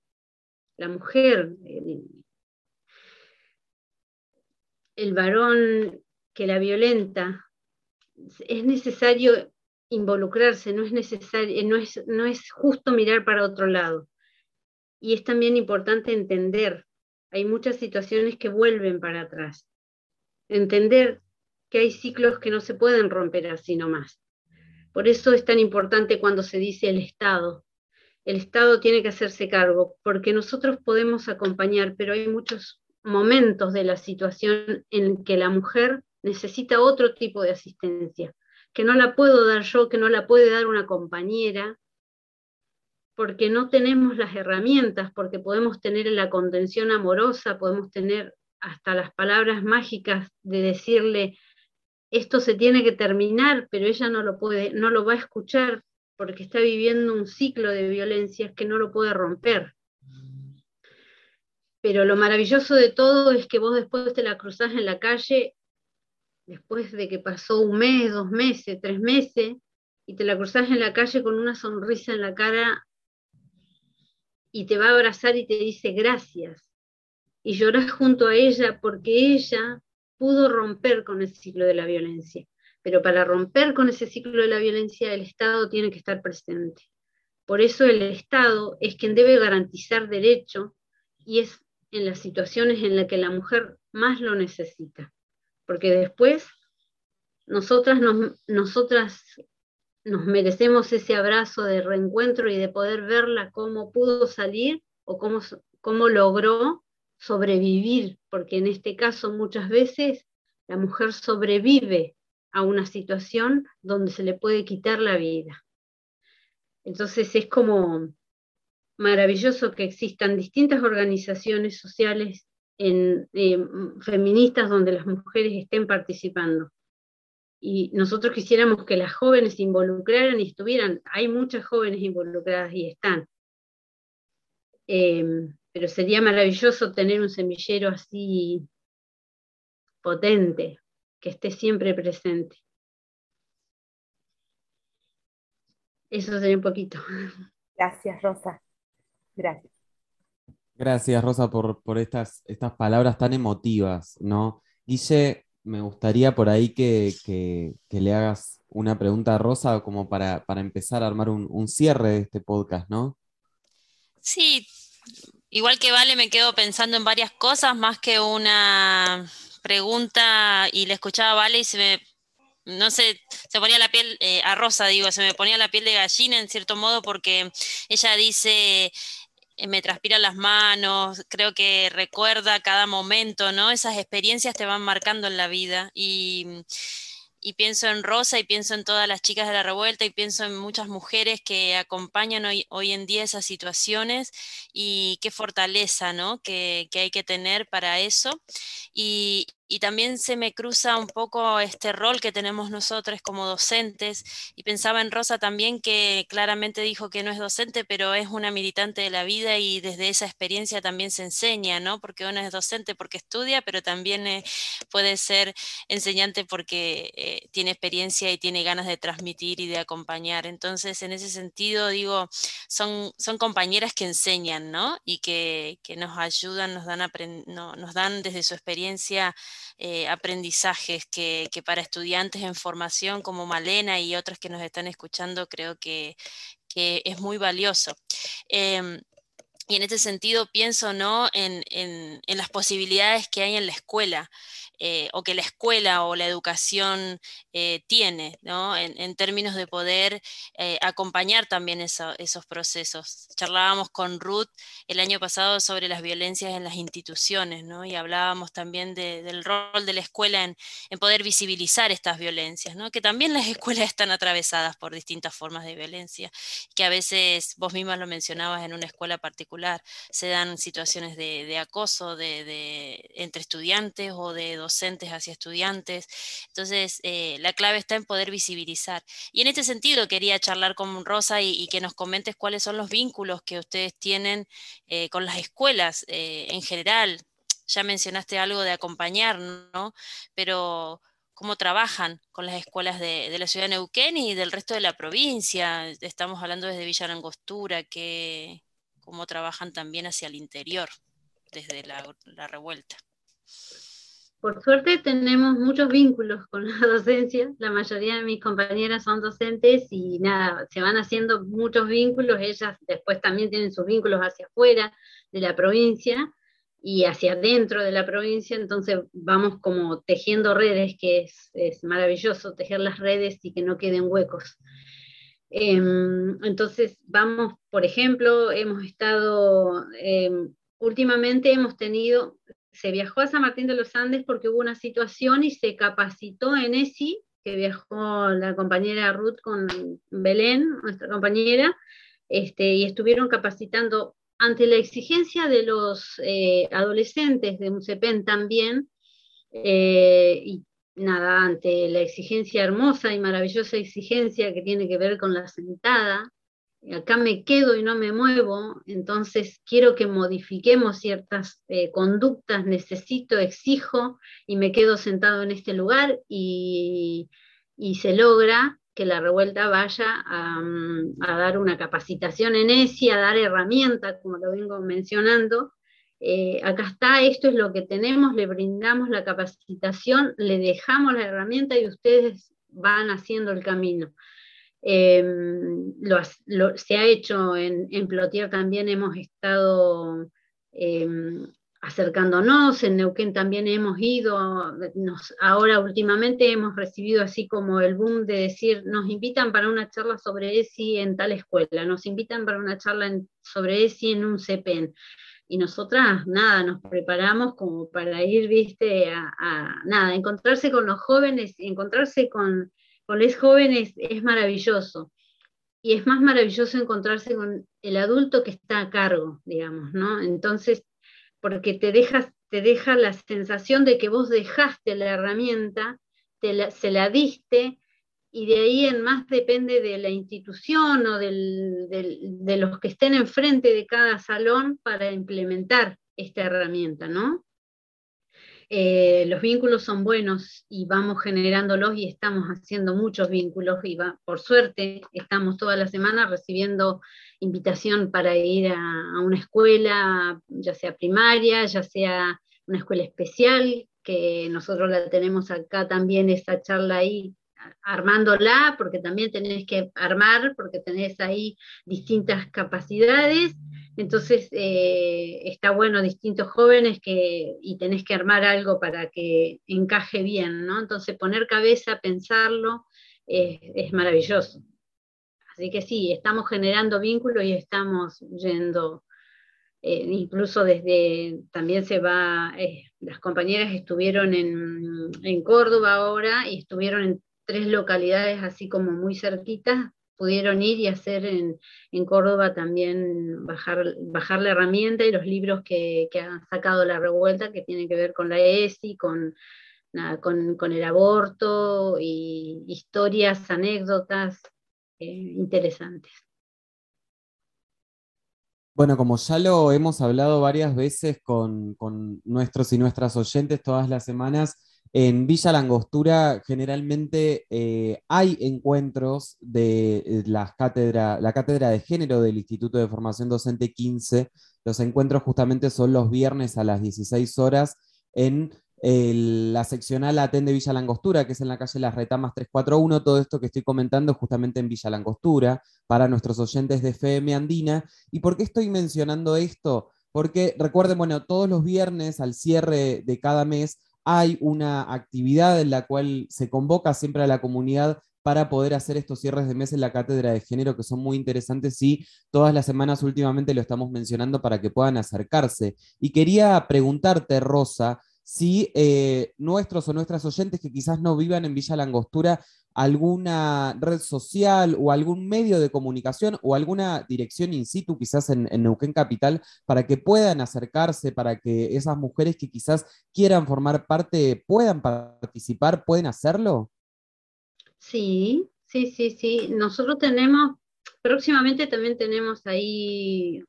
la mujer, el, varón que la violenta, es necesario involucrarse, no es necesario, no es, no es justo mirar para otro lado. Y es también importante entender, hay muchas situaciones que vuelven para atrás. Entender que hay ciclos que no se pueden romper así nomás. Por eso es tan importante cuando se dice el Estado. El Estado tiene que hacerse cargo, porque nosotros podemos acompañar, pero hay muchos momentos de la situación en que la mujer necesita otro tipo de asistencia, que no la puedo dar yo, que no la puede dar una compañera, porque no tenemos las herramientas, porque podemos tener la contención amorosa, podemos tener hasta las palabras mágicas de decirle, esto se tiene que terminar, pero ella no lo puede, no lo va a escuchar porque está viviendo un ciclo de violencias que no lo puede romper. Pero lo maravilloso de todo es que vos después te la cruzás en la calle, después de que pasó un mes, dos meses, tres meses, y te la cruzás en la calle con una sonrisa en la cara y te va a abrazar y te dice gracias. Y llorás junto a ella porque ella pudo romper con el ciclo de la violencia. Pero para romper con ese ciclo de la violencia, el Estado tiene que estar presente. Por eso el Estado es quien debe garantizar derecho y es en las situaciones en las que la mujer más lo necesita. Porque después nosotras nos, nosotras nos merecemos ese abrazo de reencuentro y de poder verla cómo pudo salir o cómo, cómo logró sobrevivir, porque en este caso muchas veces la mujer sobrevive a una situación donde se le puede quitar la vida. Entonces es como maravilloso que existan distintas organizaciones sociales en, feministas donde las mujeres estén participando. Y nosotros quisiéramos que las jóvenes se involucraran y estuvieran. Hay muchas jóvenes involucradas y están. Eh, pero sería maravilloso tener un semillero así potente, que esté siempre presente. Eso sería un poquito. Gracias, Rosa. Gracias. Gracias, Rosa, por, por estas, estas palabras tan emotivas, ¿no? Guille, me gustaría por ahí que, le hagas una pregunta a Rosa como para, empezar a armar un, un, cierre de este podcast, ¿no? Sí, Igual que Vale, me quedo pensando en varias cosas más que una pregunta y le escuchaba a Vale y se me, no sé, se ponía la piel, eh, a Rosa digo, se me ponía la piel de gallina en cierto modo porque ella dice, me transpiran las manos, creo que recuerda cada momento, ¿no? Esas experiencias te van marcando en la vida y y pienso en Rosa y pienso en todas las chicas de la revuelta y pienso en muchas mujeres que acompañan hoy, hoy en día esas situaciones y qué fortaleza, ¿no? Que, que hay que tener para eso. Y, y también se me cruza un poco este rol que tenemos nosotros como docentes y pensaba en Rosa también que claramente dijo que no es docente, pero es una militante de la vida y desde esa experiencia también se enseña, ¿no? Porque uno es docente porque estudia, pero también eh, puede ser enseñante porque eh, tiene experiencia y tiene ganas de transmitir y de acompañar. Entonces, en ese sentido, digo, son, son compañeras que enseñan, ¿no? Y que, que nos ayudan, nos dan, no, nos dan desde su experiencia eh, aprendizajes que, para estudiantes en formación como Malena y otros que nos están escuchando creo que, es muy valioso. Em, y en este sentido pienso ¿no? En, las posibilidades que hay en la escuela. Eh, o que la escuela o la educación eh, tiene, ¿no? En, términos de poder eh, acompañar también esos procesos. Charlábamos con Ruth el año pasado sobre las violencias en las instituciones, ¿no? Y hablábamos también del rol de la escuela en, en, poder visibilizar estas violencias, ¿no? Que también las <laughs> escuelas están atravesadas por distintas formas de violencia, que a veces, vos misma lo mencionabas en una escuela particular, se dan situaciones de, acoso de, entre estudiantes o de docentes hacia estudiantes. Entonces, eh, la clave está en poder visibilizar. Y en este sentido, quería charlar con Rosa y, que nos comentes cuáles son los vínculos que ustedes tienen eh, con las escuelas eh, en general. Ya mencionaste algo de acompañar, ¿no? Pero cómo trabajan con las escuelas de, la ciudad de Neuquén y del resto de la provincia. Estamos hablando desde Villa Langostura, cómo trabajan también hacia el interior, desde la, revuelta. Por suerte tenemos muchos vínculos con la <laughs> docencia, la mayoría de mis compañeras son docentes y nada, se van haciendo muchos vínculos, ellas después también tienen sus vínculos hacia afuera de la provincia y hacia adentro de la provincia, entonces vamos como tejiendo redes, que es, es maravilloso tejer las redes y que no queden huecos. Em, entonces, vamos, por ejemplo, hemos estado, em, últimamente hemos tenido, se viajó a San Martín de los Andes porque hubo una situación y se capacitó en ESI, que viajó la compañera Ruth con Belén, nuestra compañera, este, y estuvieron capacitando ante la exigencia de los eh, adolescentes de UNCEPEN también, eh, y nada, ante la exigencia hermosa y maravillosa exigencia que tiene que ver con la sentada, acá me quedo y no me muevo, entonces quiero que modifiquemos ciertas eh, conductas, necesito, exijo y me quedo sentado en este lugar y, se logra que la revuelta vaya a, a, dar una capacitación en ESI, a dar herramientas, como lo vengo mencionando, eh, acá está, esto es lo que tenemos, le brindamos la capacitación, le dejamos la herramienta y ustedes van haciendo el camino. Em, se ha hecho en, Plotier también, hemos estado em, acercándonos, en Neuquén también hemos ido, ahora últimamente hemos recibido así como el boom de decir, nos invitan para una charla sobre ESI en tal escuela, nos invitan para una charla sobre ESI en un CEPEN y nosotras, nada, nos preparamos como para ir, viste, a, nada, encontrarse con los jóvenes, encontrarse con, con los jóvenes es maravilloso. Y es más maravilloso encontrarse con el adulto que está a cargo, digamos, ¿no? Entonces, porque te, dejas, te deja la sensación de que vos dejaste la herramienta, te se la diste, y de ahí en más depende de la institución o de los que estén enfrente de cada salón para implementar esta herramienta, ¿no? Eh, los vínculos son buenos y vamos generándolos y estamos haciendo muchos vínculos y por suerte estamos toda la semana recibiendo invitación para ir a, una escuela, ya sea primaria, ya sea una escuela especial, que nosotros la tenemos acá también, esa charla ahí armándola, porque también tenés que armar, porque tenés ahí distintas capacidades. Entonces, eh, está bueno distintos jóvenes que, y tenés que armar algo para que encaje bien, ¿no? Entonces, poner cabeza, pensarlo, es maravilloso. Así que sí, estamos generando vínculos y estamos yendo, eh, incluso desde, también se va, eh, las compañeras estuvieron en, en Córdoba ahora y estuvieron en tres localidades así como muy cerquitas, pudieron ir y hacer en, Córdoba también bajar, bajar la herramienta y los libros que, que han sacado la revuelta que tienen que ver con la ESI, con, con, el aborto y historias, anécdotas eh, interesantes. Bueno, como ya lo hemos hablado varias veces con, con nuestros y nuestras oyentes todas las semanas, en Villa Langostura generalmente eh, hay encuentros de eh, la cátedra, la cátedra de género del Instituto de Formación Docente 15. Los encuentros justamente son los viernes a las 16 horas en la seccional ATEN de Villa Langostura, que es en la calle Las Retamas 341. Todo esto que estoy comentando justamente en Villa Langostura, para nuestros oyentes de FM Andina. ¿Y por qué estoy mencionando esto? Porque recuerden, bueno, todos los viernes al cierre de cada mes hay una actividad en la cual se convoca siempre a la comunidad para poder hacer estos cierres de mes en la cátedra de género que son muy interesantes y todas las semanas últimamente lo estamos mencionando para que puedan acercarse. Y quería preguntarte, Rosa, si eh, nuestros o nuestras oyentes que quizás no vivan en Villa Langostura, alguna red social o algún medio de comunicación o alguna dirección in situ, quizás en, en, Neuquén Capital, para que puedan acercarse, para que esas mujeres que quizás quieran formar parte puedan participar, pueden hacerlo? Sí, sí, sí, sí. Nosotros tenemos, próximamente también tenemos ahí,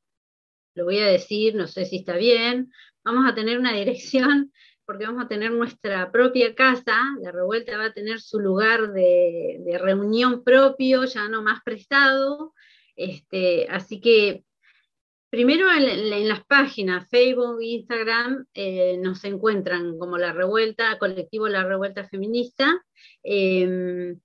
lo voy a decir, no sé si está bien, vamos a tener una <laughs> dirección porque vamos a tener nuestra propia casa, la revuelta va a tener su lugar de, reunión propio, ya no más prestado, este, así que primero en, las páginas Facebook, Instagram, eh, nos encuentran como la revuelta, colectivo La Revuelta Feminista, em,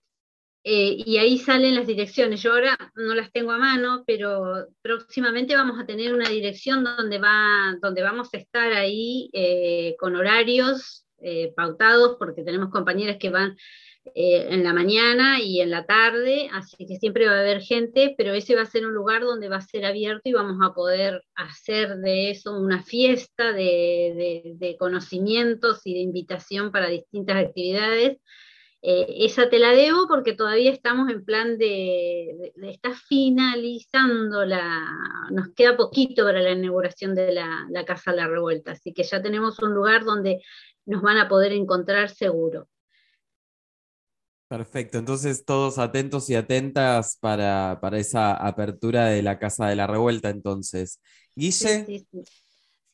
eh, y ahí salen las direcciones. Yo ahora no las tengo a mano, pero próximamente vamos a tener una dirección donde, va, donde vamos a estar ahí eh, con horarios eh, pautados, porque tenemos compañeras que van en la mañana y en la tarde, así que siempre va a haber gente, pero ese va a ser un lugar donde va a ser abierto y vamos a poder hacer de eso una fiesta de conocimientos y de invitación para distintas actividades eh, esa te la debo porque todavía estamos en plan de, de, está finalizando la, nos queda poquito para la inauguración de la, la Casa de la Revuelta, así que ya tenemos un lugar donde nos van a poder encontrar seguro. Perfecto, entonces todos atentos y atentas para, para, esa apertura de la Casa de la Revuelta, entonces. Guille. Sí, sí,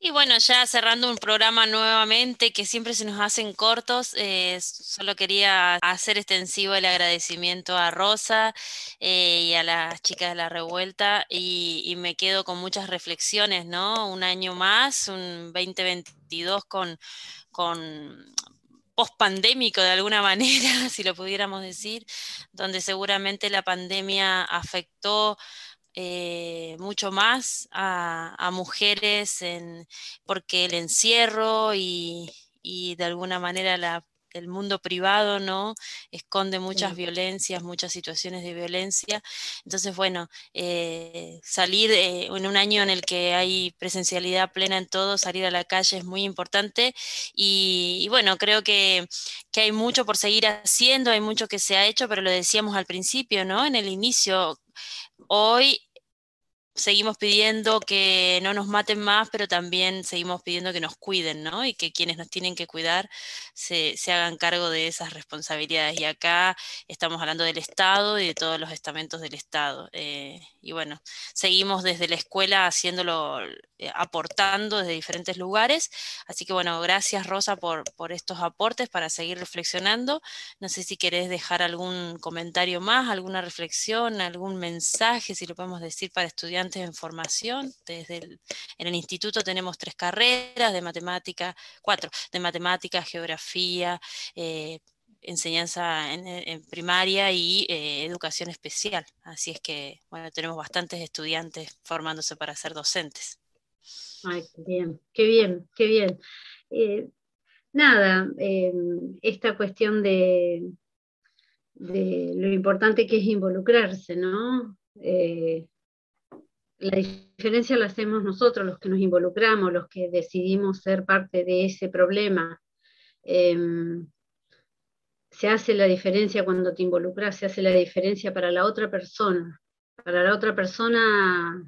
y bueno, ya cerrando un programa nuevamente que siempre se nos hacen cortos, eh, solo quería hacer extensivo el agradecimiento a Rosa eh, y a las chicas de la revuelta y, me quedo con muchas reflexiones, ¿no? Un año más, un 2022 con, con post-pandémico de alguna <laughs> manera, si lo pudiéramos decir, donde seguramente la pandemia afectó eh, mucho más a, mujeres en, porque el encierro y, de alguna manera la, el mundo privado, ¿no? Esconde muchas violencias, muchas situaciones de violencia. Entonces, bueno, eh, salir eh, en un año en el que hay presencialidad plena en todo, salir a la calle es muy importante. Y, bueno, creo que, que, hay mucho por seguir haciendo, hay mucho que se ha hecho, pero lo decíamos al principio, ¿no? En el inicio, hoy seguimos pidiendo que no nos maten más, pero también seguimos pidiendo que nos cuiden, ¿no? Y que quienes nos tienen que cuidar se, hagan cargo de esas responsabilidades. Y acá estamos hablando del Estado y de todos los estamentos del Estado. Eh, y bueno, seguimos desde la escuela haciéndolo, eh, aportando desde diferentes lugares. Así que bueno, gracias Rosa por, por estos aportes para seguir reflexionando. No sé si querés dejar algún comentario más, alguna reflexión, algún mensaje, si lo podemos decir para estudiantes en formación. Desde en el instituto tenemos tres carreras de matemática, cuatro, de matemática, geografía, eh, enseñanza en, primaria y eh, educación especial. Así es que, bueno, tenemos bastantes estudiantes formándose para ser docentes. Ay, qué bien, qué bien, qué bien. Eh, nada, esta cuestión de, de, lo importante que es involucrarse, ¿no? la diferencia la hacemos nosotros, los que nos involucramos, los que decidimos ser parte de ese problema. Em, se hace la diferencia cuando te involucras, se hace la diferencia para la otra persona. Para la otra persona,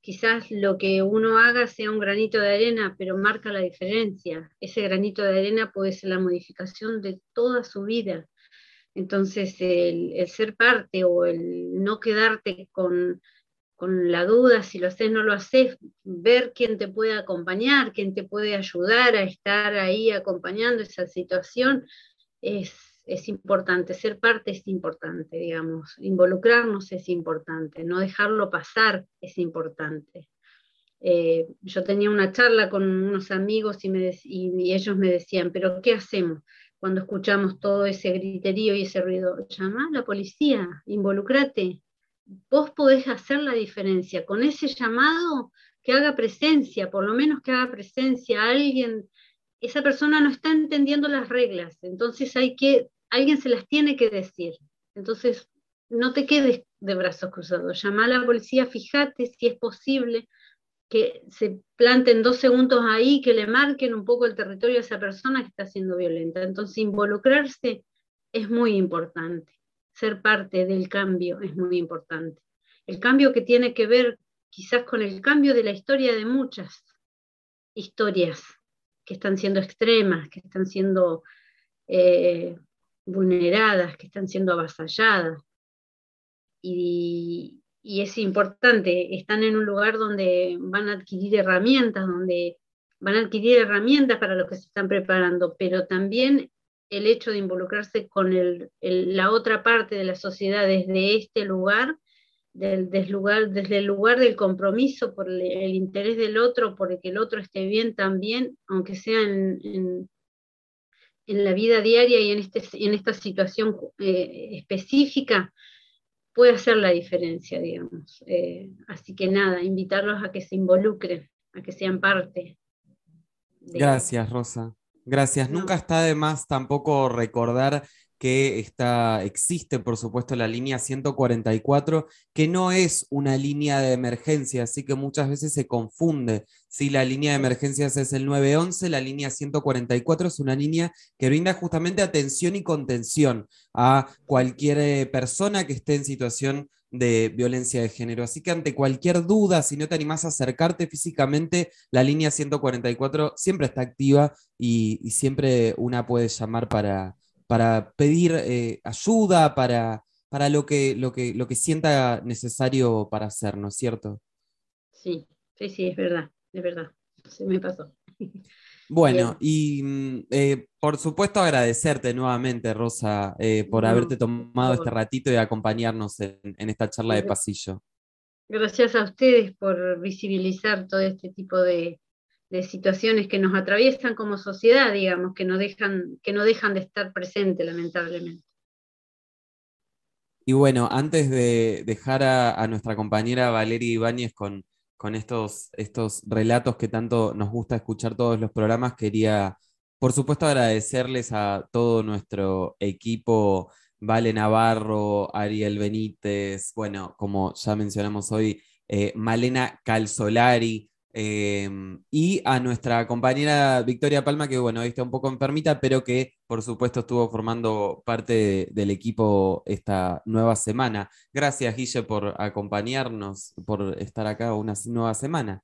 quizás lo que uno haga sea un granito de arena, pero marca la diferencia. Ese granito de arena puede ser la modificación de toda su vida. Entonces, el ser parte o el no quedarte con con la duda si lo haces o no lo haces, ver quién te puede acompañar, quién te puede ayudar a estar ahí acompañando esa situación, es, importante, ser parte es importante, digamos, involucrarnos es importante, no dejarlo pasar es importante. Eh, yo tenía una charla con unos amigos y, me y ellos me decían, pero ¿qué hacemos? cuando escuchamos todo ese griterío y ese ruido, llama a la policía, involucrate, vos podés hacer la diferencia con ese llamado que haga presencia, por lo menos que haga presencia alguien, esa persona no está entendiendo las reglas, entonces hay que, alguien se las tiene que decir. Entonces, no te quedes de brazos cruzados, llama a la policía, fíjate si es posible que se planten dos segundos ahí, que le marquen un poco el territorio a esa persona que está siendo violenta. Entonces, involucrarse es muy importante, ser parte del cambio es muy importante. El cambio que tiene que ver quizás con el cambio de la historia de muchas historias que están siendo extremas, que están siendo eh, vulneradas, que están siendo avasalladas. Y, es importante, están en un lugar donde van a adquirir herramientas, donde van a adquirir herramientas para lo que se están preparando, pero también el hecho de involucrarse con la otra parte de la sociedad desde este lugar, del, lugar, desde el lugar del compromiso por el, interés del otro, por que el otro esté bien también, aunque sea en, en, la vida diaria y en, este, en esta situación eh, específica, puede hacer la diferencia, digamos. Eh, así que nada, invitarlos a que se involucren, a que sean parte. Gracias, Rosa. Gracias. Nunca está de más tampoco recordar que está, existe, por supuesto, la línea 144, que no es una línea de emergencia, así que muchas veces se confunde. Si la línea de emergencias es el 911, la línea 144 es una línea que brinda justamente atención y contención a cualquier eh, persona que esté en situación de violencia de género. Así que ante cualquier duda, si no te animás a acercarte físicamente, la línea 144 siempre está activa y siempre una puede llamar para, para pedir eh, ayuda, para, para lo, que, lo, que, lo que sienta necesario para hacer, ¿no es cierto? Sí, sí, sí, es verdad, es verdad, se me pasó. <laughs> Bueno, y mm, eh, por supuesto agradecerte nuevamente, Rosa, eh, por haberte tomado este ratito y acompañarnos en, en esta charla de pasillo. Gracias a ustedes por visibilizar todo este tipo de, de situaciones que nos atraviesan como sociedad, digamos, que no dejan, que no dejan de estar presentes, lamentablemente. Y bueno, antes de dejar a, nuestra compañera Valeria Ibáñez con, con estos, estos relatos que tanto nos gusta escuchar todos los programas, quería, por supuesto, agradecerles a todo nuestro equipo, Vale Navarro, Ariel Benítez, bueno, como ya mencionamos hoy, eh, Malena Calzolari, Em, y a nuestra compañera Victoria Palma, que bueno, está un poco enfermita, pero que por supuesto estuvo formando parte del equipo esta nueva semana. Gracias, Guille, por acompañarnos, por estar acá una nueva semana.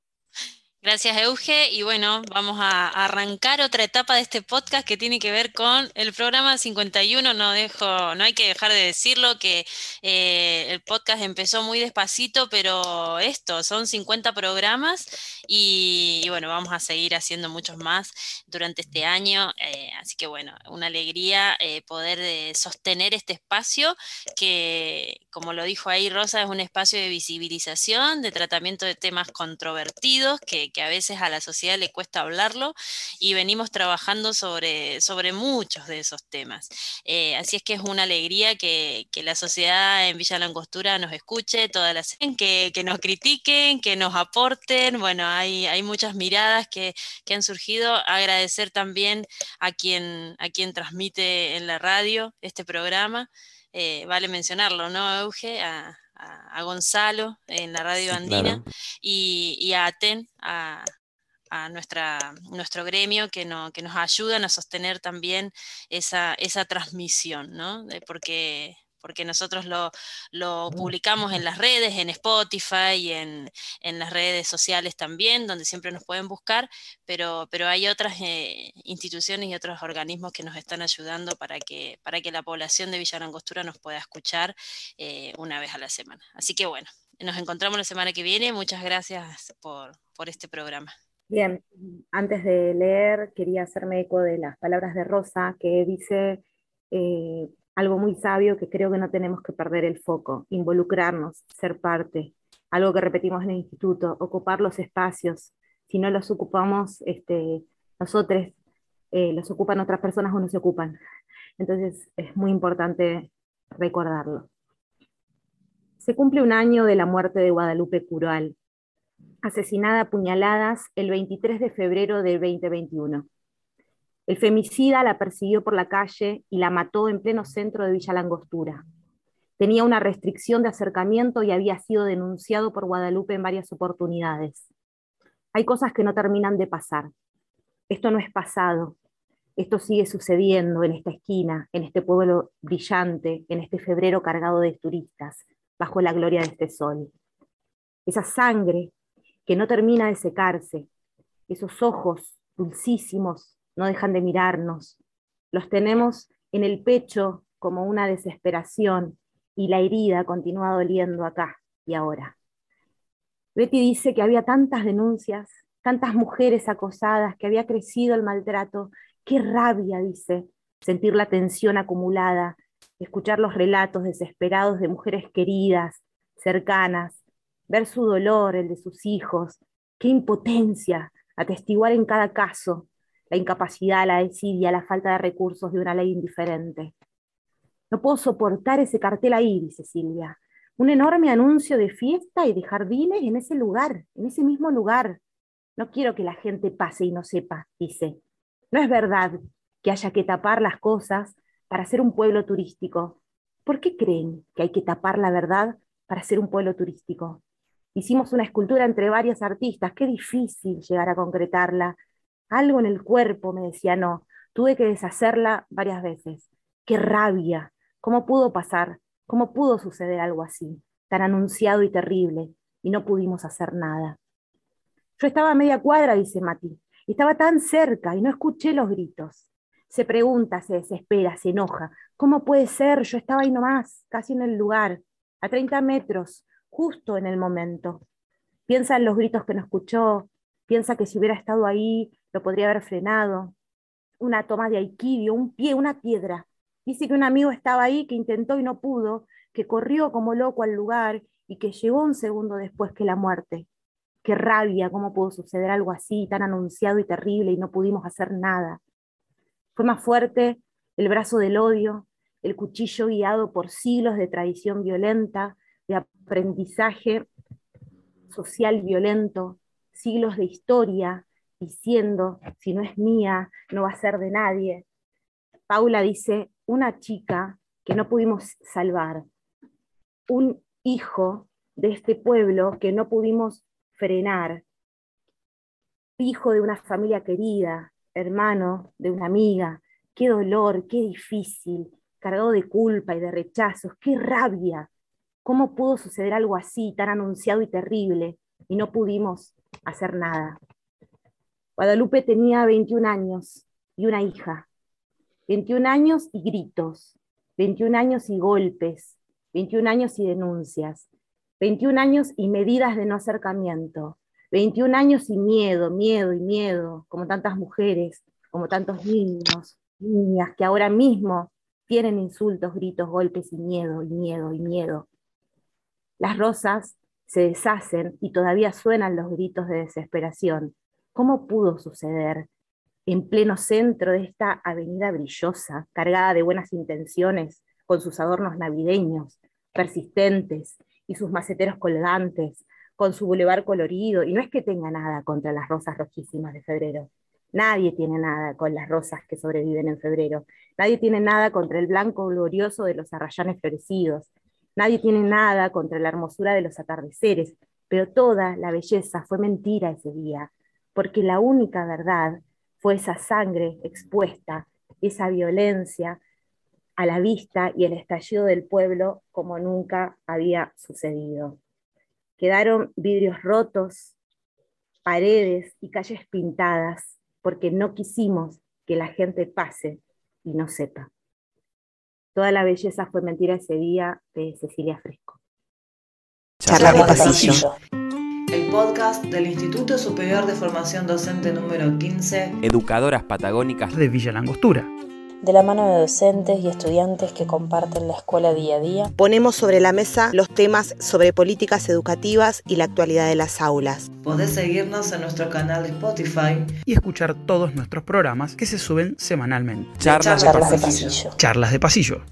Gracias, Euge. Y bueno, vamos a arrancar otra etapa de este podcast que tiene que ver con el programa 51. No, dejo, no hay que dejar de decirlo que eh, el podcast empezó muy despacito, pero esto, son 50 programas y, bueno, vamos a seguir haciendo muchos más durante este año. Eh, así que bueno, una alegría eh, poder sostener este espacio que, como lo dijo ahí Rosa, es un espacio de visibilización, de tratamiento de temas controvertidos que que a veces a la sociedad le cuesta hablarlo y venimos trabajando sobre, sobre muchos de esos temas. Eh, así es que es una alegría que, la sociedad en Villa Langostura nos escuche, todas las que, que nos critiquen, que nos aporten. Bueno, hay, hay muchas miradas que, han surgido. Agradecer también a quien, a quien transmite en la radio este programa. Eh, vale mencionarlo, ¿no, Euge? A, Gonzalo en la radio andina y, a Aten, a, nuestra, nuestro gremio que, no, que nos ayudan a sostener también esa, esa transmisión, ¿no? porque porque nosotros lo, publicamos en las redes, en Spotify y en, las redes sociales también, donde siempre nos pueden buscar, pero, pero hay otras eh, instituciones y otros organismos que nos están ayudando para que, para que la población de Villarangostura nos pueda escuchar eh, una vez a la semana. Así que bueno, nos encontramos la semana que viene. Muchas gracias por, este programa. Bien, antes de leer, quería hacerme eco de las palabras de Rosa, que dice, eh, algo muy sabio que creo que no tenemos que perder el foco, involucrarnos, ser parte, algo que repetimos en el instituto, ocupar los espacios. Si no los ocupamos, este, nosotros eh, los ocupan otras personas o no se ocupan. Entonces es muy importante recordarlo. Se cumple un año de la muerte de Guadalupe Cural, asesinada a puñaladas el 23 de febrero del 2021. El femicida la persiguió por la calle y la mató en pleno centro de Villa Langostura. Tenía una restricción de acercamiento y había sido denunciado por Guadalupe en varias oportunidades. Hay cosas que no terminan de pasar. Esto no es pasado. Esto sigue sucediendo en esta esquina, en este pueblo brillante, en este febrero cargado de turistas, bajo la gloria de este sol. Esa sangre que no termina de secarse, esos ojos dulcísimos no dejan de mirarnos, los tenemos en el pecho como una desesperación y la herida continúa doliendo acá y ahora. Betty dice que había tantas denuncias, tantas mujeres acosadas, que había crecido el maltrato. Qué rabia, dice, sentir la tensión acumulada, escuchar los relatos desesperados de mujeres queridas, cercanas, ver su dolor, el de sus hijos. Qué impotencia atestiguar en cada caso la incapacidad, la desidia, la falta de recursos de una ley indiferente. No puedo soportar ese cartel ahí, dice Silvia un enorme anuncio de fiesta y de jardines en ese lugar, en ese mismo lugar. No quiero que la gente pase y no sepa, dice. No es verdad que haya que tapar las cosas para ser un pueblo turístico. ¿Por qué creen que hay que tapar la verdad para ser un pueblo turístico? Hicimos una escultura entre varias artistas, qué difícil llegar a concretarla. Algo en el cuerpo me decía no, tuve que deshacerla varias veces. Qué rabia, ¿cómo pudo pasar? ¿Cómo pudo suceder algo así, tan anunciado y terrible, y no pudimos hacer nada? Yo estaba a media cuadra, dice Mati, estaba tan cerca y no escuché los gritos. Se pregunta, se desespera, se enoja. ¿Cómo puede ser? Yo estaba ahí nomás, casi en el lugar, a 30 metros, justo en el momento. Piensa en los gritos que no escuchó, piensa que si hubiera estado ahí lo podría haber frenado. Una toma de aikidio, un pie, una piedra, Dice que un amigo estaba ahí, que intentó y no pudo, que corrió como loco al lugar y que llegó un segundo después que la muerte. Qué rabia, cómo pudo suceder algo así, tan anunciado y terrible, y no pudimos hacer nada. Fue más fuerte el brazo del odio, el cuchillo guiado por siglos de tradición violenta, de aprendizaje social violento, siglos de historia, diciendo, si no es mía, no va a ser de nadie. Paula dice, una chica que no pudimos salvar, un hijo de este pueblo que no pudimos frenar, hijo de una familia querida, hermano de una amiga, qué dolor, qué difícil, cargado de culpa y de rechazos, qué rabia. ¿Cómo pudo suceder algo así, tan anunciado y terrible, y no pudimos hacer nada? Guadalupe tenía 21 años y una hija. 21 años y gritos, 21 años y golpes, 21 años y denuncias, 21 años y medidas de no acercamiento, 21 años y miedo, miedo y miedo, como tantas mujeres, como tantos niños, niñas que ahora mismo tienen insultos, gritos, golpes y miedo, y miedo, y miedo. Las rosas se deshacen y todavía suenan los gritos de desesperación. ¿Cómo pudo suceder? en pleno centro de esta avenida brillosa, cargada de buenas intenciones, con sus adornos navideños, persistentes, y sus maceteros colgantes, con su bulevar colorido, y no es que tenga nada contra las rosas rojísimas de febrero. Nadie tiene nada con las rosas que sobreviven en febrero. Nadie tiene nada contra el blanco glorioso de los arrayanes florecidos. Nadie tiene nada contra la hermosura de los atardeceres. Pero toda la belleza fue mentira ese día, porque la única verdad fue esa sangre expuesta, esa violencia a la vista y el estallido del pueblo como nunca había sucedido. Quedaron vidrios rotos, paredes y calles pintadas porque no quisimos que la gente pase y no sepa. Toda la belleza fue mentira ese día de Cecilia Fresco. Charla de pasillo el podcast del Instituto Superior de Formación Docente número 15, Educadoras Patagónicas de Villa Langostura. De la mano de docentes y estudiantes que comparten la escuela día a día, ponemos sobre la mesa los temas sobre políticas educativas y la actualidad de las aulas. Podés seguirnos en nuestro canal de Spotify y escuchar todos nuestros programas que se suben semanalmente. Charlas, charlas de pasillo. Charlas de pasillo.